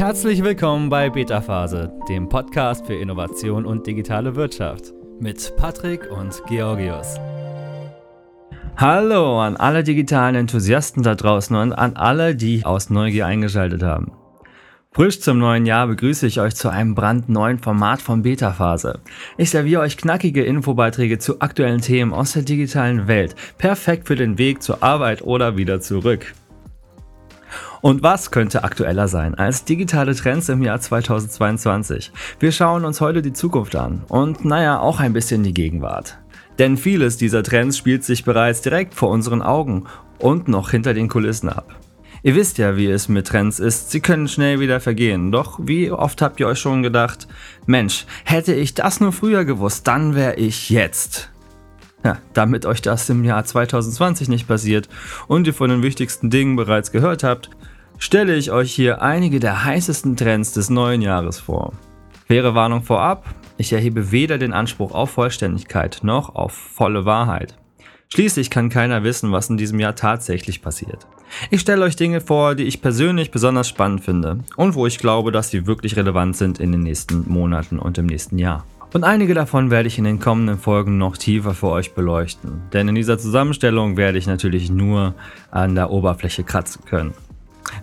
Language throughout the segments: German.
Herzlich willkommen bei Beta Phase, dem Podcast für Innovation und digitale Wirtschaft mit Patrick und Georgios. Hallo an alle digitalen Enthusiasten da draußen und an alle, die aus Neugier eingeschaltet haben. Frisch zum neuen Jahr begrüße ich euch zu einem brandneuen Format von Beta Phase. Ich serviere euch knackige Infobeiträge zu aktuellen Themen aus der digitalen Welt, perfekt für den Weg zur Arbeit oder wieder zurück. Und was könnte aktueller sein als digitale Trends im Jahr 2022? Wir schauen uns heute die Zukunft an und naja, auch ein bisschen die Gegenwart. Denn vieles dieser Trends spielt sich bereits direkt vor unseren Augen und noch hinter den Kulissen ab. Ihr wisst ja, wie es mit Trends ist, sie können schnell wieder vergehen. Doch wie oft habt ihr euch schon gedacht, Mensch, hätte ich das nur früher gewusst, dann wäre ich jetzt. Ja, damit euch das im Jahr 2020 nicht passiert und ihr von den wichtigsten Dingen bereits gehört habt, stelle ich euch hier einige der heißesten Trends des neuen Jahres vor. Faire Warnung vorab, ich erhebe weder den Anspruch auf Vollständigkeit noch auf volle Wahrheit. Schließlich kann keiner wissen, was in diesem Jahr tatsächlich passiert. Ich stelle euch Dinge vor, die ich persönlich besonders spannend finde und wo ich glaube, dass sie wirklich relevant sind in den nächsten Monaten und im nächsten Jahr. Und einige davon werde ich in den kommenden Folgen noch tiefer für euch beleuchten, denn in dieser Zusammenstellung werde ich natürlich nur an der Oberfläche kratzen können.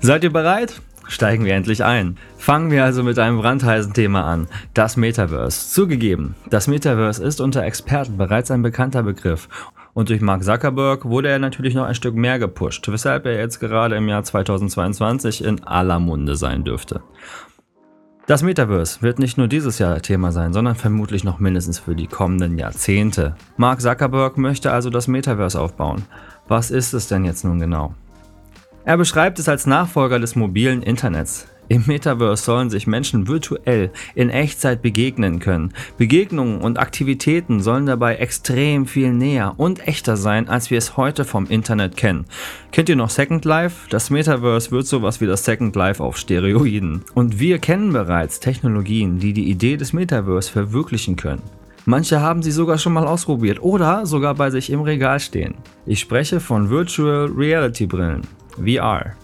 Seid ihr bereit? Steigen wir endlich ein. Fangen wir also mit einem brandheißen Thema an, das Metaverse. Zugegeben, das Metaverse ist unter Experten bereits ein bekannter Begriff und durch Mark Zuckerberg wurde er natürlich noch ein Stück mehr gepusht, weshalb er jetzt gerade im Jahr 2022 in aller Munde sein dürfte. Das Metaverse wird nicht nur dieses Jahr Thema sein, sondern vermutlich noch mindestens für die kommenden Jahrzehnte. Mark Zuckerberg möchte also das Metaverse aufbauen. Was ist es denn jetzt nun genau? Er beschreibt es als Nachfolger des mobilen Internets. Im Metaverse sollen sich Menschen virtuell in Echtzeit begegnen können. Begegnungen und Aktivitäten sollen dabei extrem viel näher und echter sein, als wir es heute vom Internet kennen. Kennt ihr noch Second Life? Das Metaverse wird sowas wie das Second Life auf Steroiden. Und wir kennen bereits Technologien, die die Idee des Metaverse verwirklichen können. Manche haben sie sogar schon mal ausprobiert oder sogar bei sich im Regal stehen. Ich spreche von Virtual Reality Brillen. VR.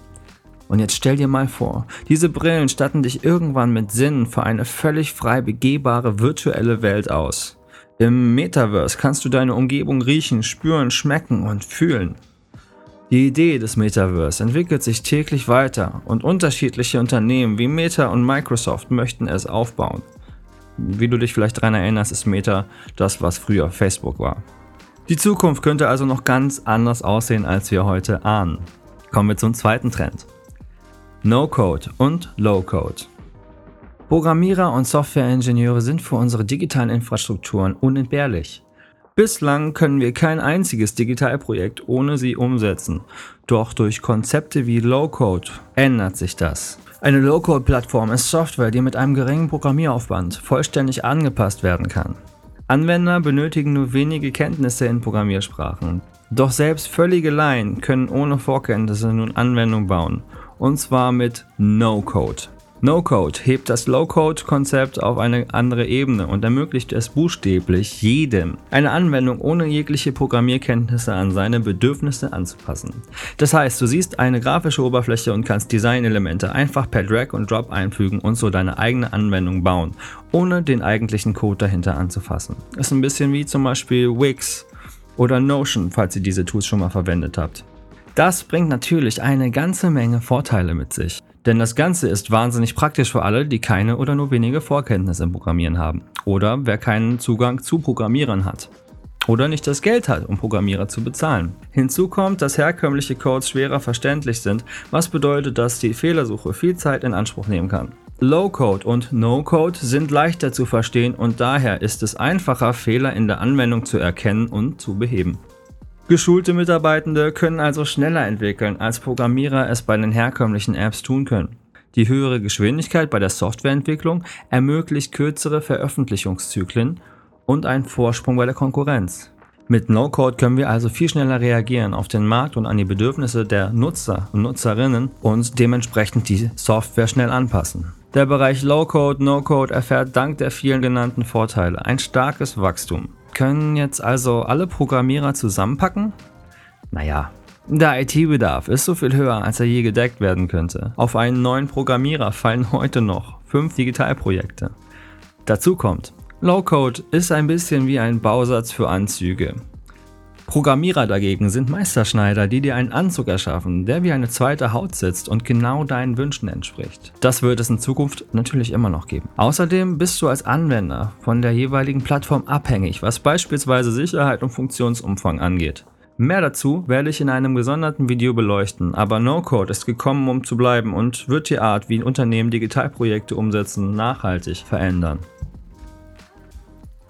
Und jetzt stell dir mal vor, diese Brillen statten dich irgendwann mit Sinnen für eine völlig frei begehbare virtuelle Welt aus. Im Metaverse kannst du deine Umgebung riechen, spüren, schmecken und fühlen. Die Idee des Metaverse entwickelt sich täglich weiter und unterschiedliche Unternehmen wie Meta und Microsoft möchten es aufbauen. Wie du dich vielleicht daran erinnerst, ist Meta das, was früher Facebook war. Die Zukunft könnte also noch ganz anders aussehen, als wir heute ahnen. Kommen wir zum zweiten Trend. No-Code und Low-Code. Programmierer und Softwareingenieure sind für unsere digitalen Infrastrukturen unentbehrlich. Bislang können wir kein einziges Digitalprojekt ohne sie umsetzen. Doch durch Konzepte wie Low-Code ändert sich das. Eine Low-Code-Plattform ist Software, die mit einem geringen Programmieraufwand vollständig angepasst werden kann. Anwender benötigen nur wenige Kenntnisse in Programmiersprachen. Doch selbst völlige Laien können ohne Vorkenntnisse nun Anwendungen bauen. Und zwar mit No-Code. No-Code hebt das Low-Code-Konzept auf eine andere Ebene und ermöglicht es buchstäblich jedem, eine Anwendung ohne jegliche Programmierkenntnisse an seine Bedürfnisse anzupassen. Das heißt, du siehst eine grafische Oberfläche und kannst Designelemente einfach per Drag und Drop einfügen und so deine eigene Anwendung bauen, ohne den eigentlichen Code dahinter anzufassen. Ist ein bisschen wie zum Beispiel Wix oder Notion, falls ihr diese Tools schon mal verwendet habt. Das bringt natürlich eine ganze Menge Vorteile mit sich. Denn das Ganze ist wahnsinnig praktisch für alle, die keine oder nur wenige Vorkenntnisse im Programmieren haben. Oder wer keinen Zugang zu Programmierern hat. Oder nicht das Geld hat, um Programmierer zu bezahlen. Hinzu kommt, dass herkömmliche Codes schwerer verständlich sind, was bedeutet, dass die Fehlersuche viel Zeit in Anspruch nehmen kann. Low-Code und No-Code sind leichter zu verstehen und daher ist es einfacher, Fehler in der Anwendung zu erkennen und zu beheben. Geschulte Mitarbeitende können also schneller entwickeln, als Programmierer es bei den herkömmlichen Apps tun können. Die höhere Geschwindigkeit bei der Softwareentwicklung ermöglicht kürzere Veröffentlichungszyklen und einen Vorsprung bei der Konkurrenz. Mit No-Code können wir also viel schneller reagieren auf den Markt und an die Bedürfnisse der Nutzer und Nutzerinnen und dementsprechend die Software schnell anpassen. Der Bereich Low-Code, No-Code erfährt dank der vielen genannten Vorteile ein starkes Wachstum. Können jetzt also alle Programmierer zusammenpacken? Naja, Der IT-Bedarf ist so viel höher, als er je gedeckt werden könnte. Auf einen neuen Programmierer fallen heute noch fünf Digitalprojekte. Dazu kommt, Low-Code ist ein bisschen wie ein Bausatz für Anzüge. Programmierer dagegen sind Meisterschneider, die dir einen Anzug erschaffen, der wie eine zweite Haut sitzt und genau deinen Wünschen entspricht. Das wird es in Zukunft natürlich immer noch geben. Außerdem bist du als Anwender von der jeweiligen Plattform abhängig, was beispielsweise Sicherheit und Funktionsumfang angeht. Mehr dazu werde ich in einem gesonderten Video beleuchten, aber No-Code ist gekommen, um zu bleiben und wird die Art, wie Unternehmen Digitalprojekte umsetzen, nachhaltig verändern.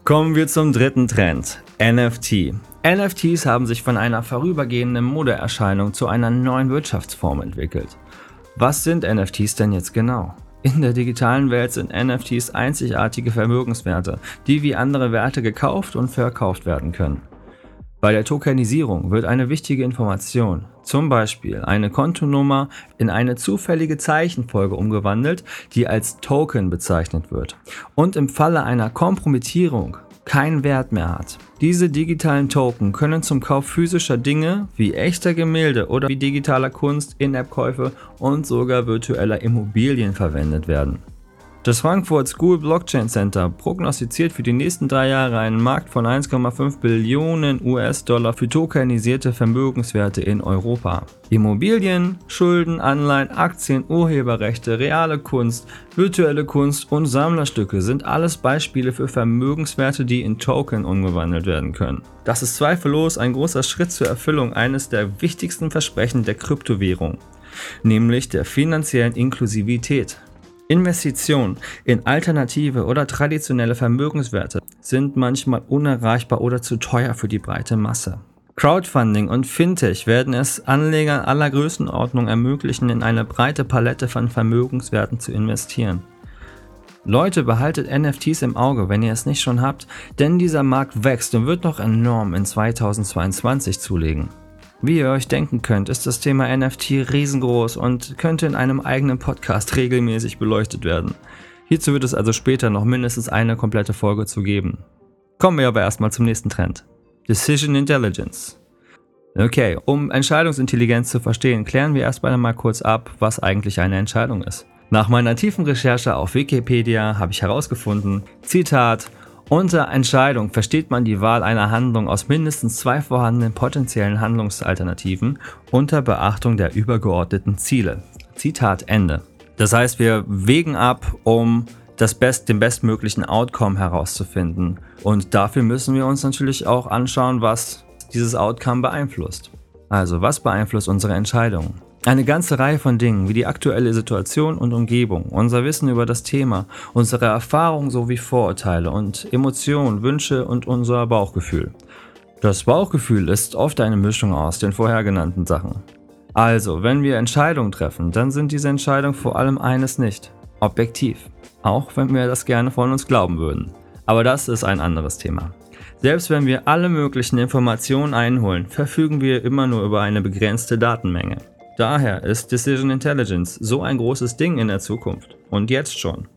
Kommen wir zum dritten Trend, NFT. NFTs haben sich von einer vorübergehenden Modeerscheinung zu einer neuen Wirtschaftsform entwickelt. Was sind NFTs denn jetzt genau? In der digitalen Welt sind NFTs einzigartige Vermögenswerte, die wie andere Werte gekauft und verkauft werden können. Bei der Tokenisierung wird eine wichtige Information, zum Beispiel eine Kontonummer, in eine zufällige Zeichenfolge umgewandelt, die als Token bezeichnet wird und im Falle einer Kompromittierung keinen Wert mehr hat. Diese digitalen Token können zum Kauf physischer Dinge wie echter Gemälde oder wie digitaler Kunst, In-App-Käufe und sogar virtueller Immobilien verwendet werden. Das Frankfurt School Blockchain Center prognostiziert für die nächsten drei Jahre einen Markt von 1,5 Billionen US-Dollar für tokenisierte Vermögenswerte in Europa. Immobilien, Schulden, Anleihen, Aktien, Urheberrechte, reale Kunst, virtuelle Kunst und Sammlerstücke sind alles Beispiele für Vermögenswerte, die in Token umgewandelt werden können. Das ist zweifellos ein großer Schritt zur Erfüllung eines der wichtigsten Versprechen der Kryptowährung, nämlich der finanziellen Inklusivität. Investitionen in alternative oder traditionelle Vermögenswerte sind manchmal unerreichbar oder zu teuer für die breite Masse. Crowdfunding und Fintech werden es Anlegern aller Größenordnung ermöglichen, in eine breite Palette von Vermögenswerten zu investieren. Leute, behaltet NFTs im Auge, wenn ihr es nicht schon habt, denn dieser Markt wächst und wird noch enorm in 2022 zulegen. Wie ihr euch denken könnt, ist das Thema NFT riesengroß und könnte in einem eigenen Podcast regelmäßig beleuchtet werden. Hierzu wird es also später noch mindestens eine komplette Folge zu geben. Kommen wir aber erstmal zum nächsten Trend. Decision Intelligence. Okay, um Entscheidungsintelligenz zu verstehen, klären wir erstmal einmal kurz ab, was eigentlich eine Entscheidung ist. Nach meiner tiefen Recherche auf Wikipedia habe ich herausgefunden, Zitat, unter Entscheidung versteht man die Wahl einer Handlung aus mindestens zwei vorhandenen potenziellen Handlungsalternativen unter Beachtung der übergeordneten Ziele. Zitat Ende. Das heißt, wir wägen ab, um das Best, den bestmöglichen Outcome herauszufinden. Und dafür müssen wir uns natürlich auch anschauen, was dieses Outcome beeinflusst. Also, was beeinflusst unsere Entscheidungen? Eine ganze Reihe von Dingen wie die aktuelle Situation und Umgebung, unser Wissen über das Thema, unsere Erfahrungen sowie Vorurteile und Emotionen, Wünsche und unser Bauchgefühl. Das Bauchgefühl ist oft eine Mischung aus den vorher genannten Sachen. Also, wenn wir Entscheidungen treffen, dann sind diese Entscheidungen vor allem eines nicht, objektiv. Auch wenn wir das gerne von uns glauben würden. Aber das ist ein anderes Thema. Selbst wenn wir alle möglichen Informationen einholen, verfügen wir immer nur über eine begrenzte Datenmenge. Daher ist Decision Intelligence so ein großes Ding in der Zukunft. Und jetzt schon.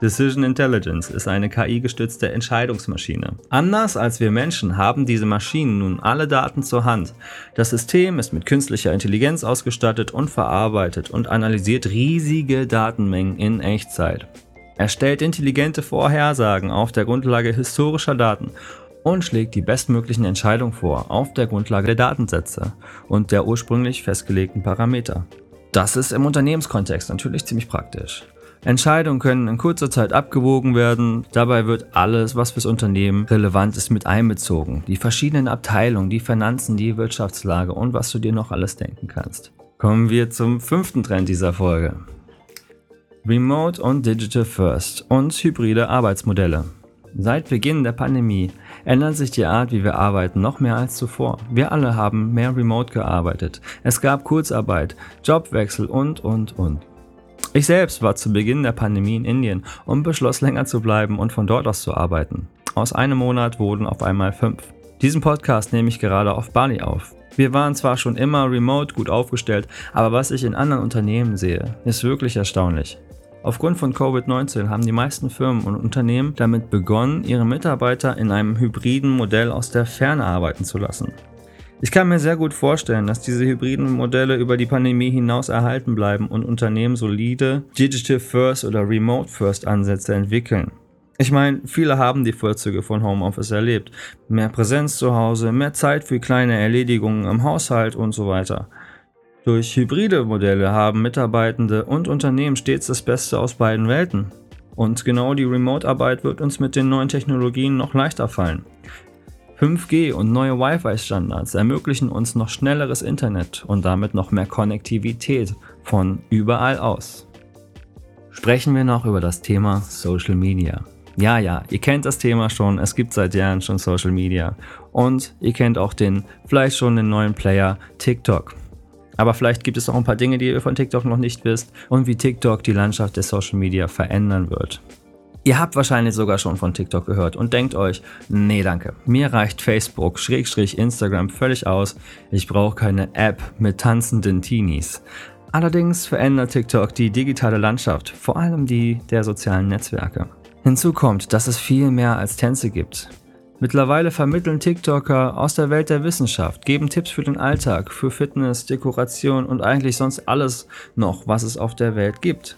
Decision Intelligence ist eine KI-gestützte Entscheidungsmaschine. Anders als wir Menschen haben diese Maschinen nun alle Daten zur Hand. Das System ist mit künstlicher Intelligenz ausgestattet und verarbeitet und analysiert riesige Datenmengen in Echtzeit. Er stellt intelligente Vorhersagen auf der Grundlage historischer Daten und schlägt die bestmöglichen Entscheidungen vor auf der Grundlage der Datensätze und der ursprünglich festgelegten Parameter. Das ist im Unternehmenskontext natürlich ziemlich praktisch. Entscheidungen können in kurzer Zeit abgewogen werden. Dabei wird alles, was fürs Unternehmen relevant ist, mit einbezogen. Die verschiedenen Abteilungen, die Finanzen, die Wirtschaftslage und was du dir noch alles denken kannst. Kommen wir zum fünften Trend dieser Folge. Remote und Digital First und hybride Arbeitsmodelle. Seit Beginn der Pandemie ändert sich die Art, wie wir arbeiten, noch mehr als zuvor. Wir alle haben mehr remote gearbeitet. Es gab Kurzarbeit, Jobwechsel und, und, und. Ich selbst war zu Beginn der Pandemie in Indien und beschloss länger zu bleiben und von dort aus zu arbeiten. Aus einem Monat wurden auf einmal fünf. Diesen Podcast nehme ich gerade auf Bali auf. Wir waren zwar schon immer remote gut aufgestellt, aber was ich in anderen Unternehmen sehe, ist wirklich erstaunlich. Aufgrund von Covid-19 haben die meisten Firmen und Unternehmen damit begonnen, ihre Mitarbeiter in einem hybriden Modell aus der Ferne arbeiten zu lassen. Ich kann mir sehr gut vorstellen, dass diese hybriden Modelle über die Pandemie hinaus erhalten bleiben und Unternehmen solide Digital First oder Remote First Ansätze entwickeln. Ich meine, viele haben die Vorzüge von Homeoffice erlebt. Mehr Präsenz zu Hause, mehr Zeit für kleine Erledigungen im Haushalt und so weiter. Durch hybride Modelle haben Mitarbeitende und Unternehmen stets das Beste aus beiden Welten. Und genau die Remote-Arbeit wird uns mit den neuen Technologien noch leichter fallen. 5G und neue Wi-Fi-Standards ermöglichen uns noch schnelleres Internet und damit noch mehr Konnektivität von überall aus. Sprechen wir noch über das Thema Social Media. Ja, ja, ihr kennt das Thema schon, es gibt seit Jahren schon Social Media und ihr kennt auch den, vielleicht schon den neuen Player TikTok. Aber vielleicht gibt es auch ein paar Dinge, die ihr von TikTok noch nicht wisst und wie TikTok die Landschaft der Social Media verändern wird. Ihr habt wahrscheinlich sogar schon von TikTok gehört und denkt euch, nee danke, mir reicht Facebook, Schrägstrich Instagram völlig aus, ich brauche keine App mit tanzenden Teenies. Allerdings verändert TikTok die digitale Landschaft, vor allem die der sozialen Netzwerke. Hinzu kommt, dass es viel mehr als Tänze gibt. Mittlerweile vermitteln TikToker aus der Welt der Wissenschaft, geben Tipps für den Alltag, für Fitness, Dekoration und eigentlich sonst alles noch, was es auf der Welt gibt.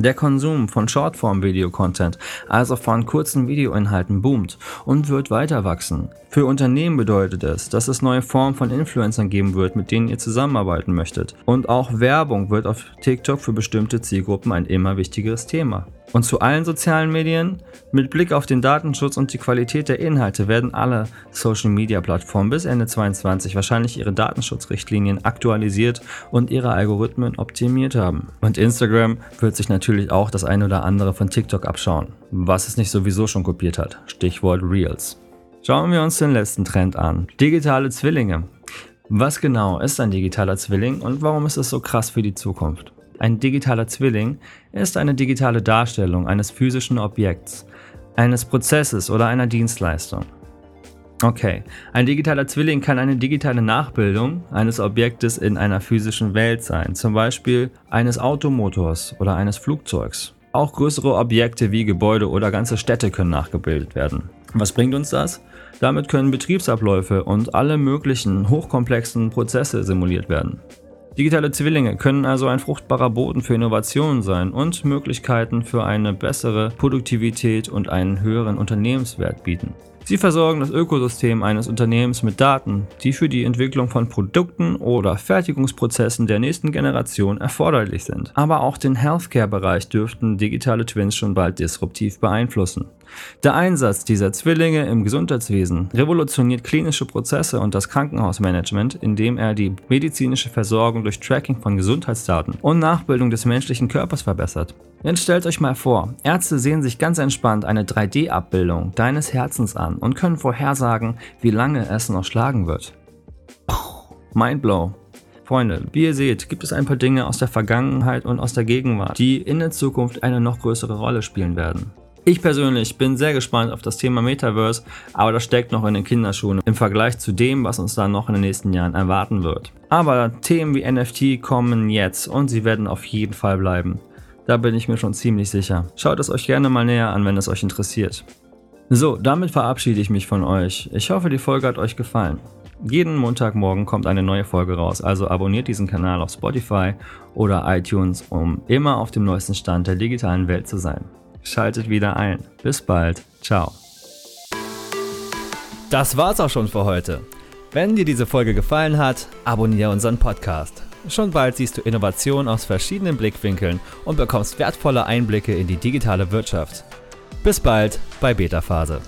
Der Konsum von Shortform-Video-Content, also von kurzen Videoinhalten, boomt und wird weiter wachsen. Für Unternehmen bedeutet es, dass es neue Formen von Influencern geben wird, mit denen ihr zusammenarbeiten möchtet. Und auch Werbung wird auf TikTok für bestimmte Zielgruppen ein immer wichtigeres Thema. Und zu allen sozialen Medien? Mit Blick auf den Datenschutz und die Qualität der Inhalte werden alle Social-Media-Plattformen bis Ende 2022 wahrscheinlich ihre Datenschutzrichtlinien aktualisiert und ihre Algorithmen optimiert haben. Und Instagram wird sich natürlich auch das eine oder andere von TikTok abschauen, was es nicht sowieso schon kopiert hat. Stichwort Reels. Schauen wir uns den letzten Trend an. Digitale Zwillinge. Was genau ist ein digitaler Zwilling und warum ist es so krass für die Zukunft? Ein digitaler Zwilling ist eine digitale Darstellung eines physischen Objekts, eines Prozesses oder einer Dienstleistung. Okay, ein digitaler Zwilling kann eine digitale Nachbildung eines Objektes in einer physischen Welt sein, zum Beispiel eines Automotors oder eines Flugzeugs. Auch größere Objekte wie Gebäude oder ganze Städte können nachgebildet werden. Was bringt uns das? Damit können Betriebsabläufe und alle möglichen hochkomplexen Prozesse simuliert werden. Digitale Zwillinge können also ein fruchtbarer Boden für Innovationen sein und Möglichkeiten für eine bessere Produktivität und einen höheren Unternehmenswert bieten. Sie versorgen das Ökosystem eines Unternehmens mit Daten, die für die Entwicklung von Produkten oder Fertigungsprozessen der nächsten Generation erforderlich sind. Aber auch den Healthcare-Bereich dürften digitale Twins schon bald disruptiv beeinflussen. Der Einsatz dieser Zwillinge im Gesundheitswesen revolutioniert klinische Prozesse und das Krankenhausmanagement, indem er die medizinische Versorgung durch Tracking von Gesundheitsdaten und Nachbildung des menschlichen Körpers verbessert. Jetzt stellt euch mal vor, Ärzte sehen sich ganz entspannt eine 3D-Abbildung deines Herzens an und können vorhersagen, wie lange es noch schlagen wird. Mindblow. Freunde, wie ihr seht, gibt es ein paar Dinge aus der Vergangenheit und aus der Gegenwart, die in der Zukunft eine noch größere Rolle spielen werden. Ich persönlich bin sehr gespannt auf das Thema Metaverse, aber das steckt noch in den Kinderschuhen im Vergleich zu dem, was uns dann noch in den nächsten Jahren erwarten wird. Aber Themen wie NFT kommen jetzt und sie werden auf jeden Fall bleiben. Da bin ich mir schon ziemlich sicher. Schaut es euch gerne mal näher an, wenn es euch interessiert. So, damit verabschiede ich mich von euch. Ich hoffe, die Folge hat euch gefallen. Jeden Montagmorgen kommt eine neue Folge raus, also abonniert diesen Kanal auf Spotify oder iTunes, um immer auf dem neuesten Stand der digitalen Welt zu sein. Schaltet wieder ein. Bis bald. Ciao. Das war's auch schon für heute. Wenn dir diese Folge gefallen hat, abonniere unseren Podcast. Schon bald siehst du Innovationen aus verschiedenen Blickwinkeln und bekommst wertvolle Einblicke in die digitale Wirtschaft. Bis bald bei Beta Phase.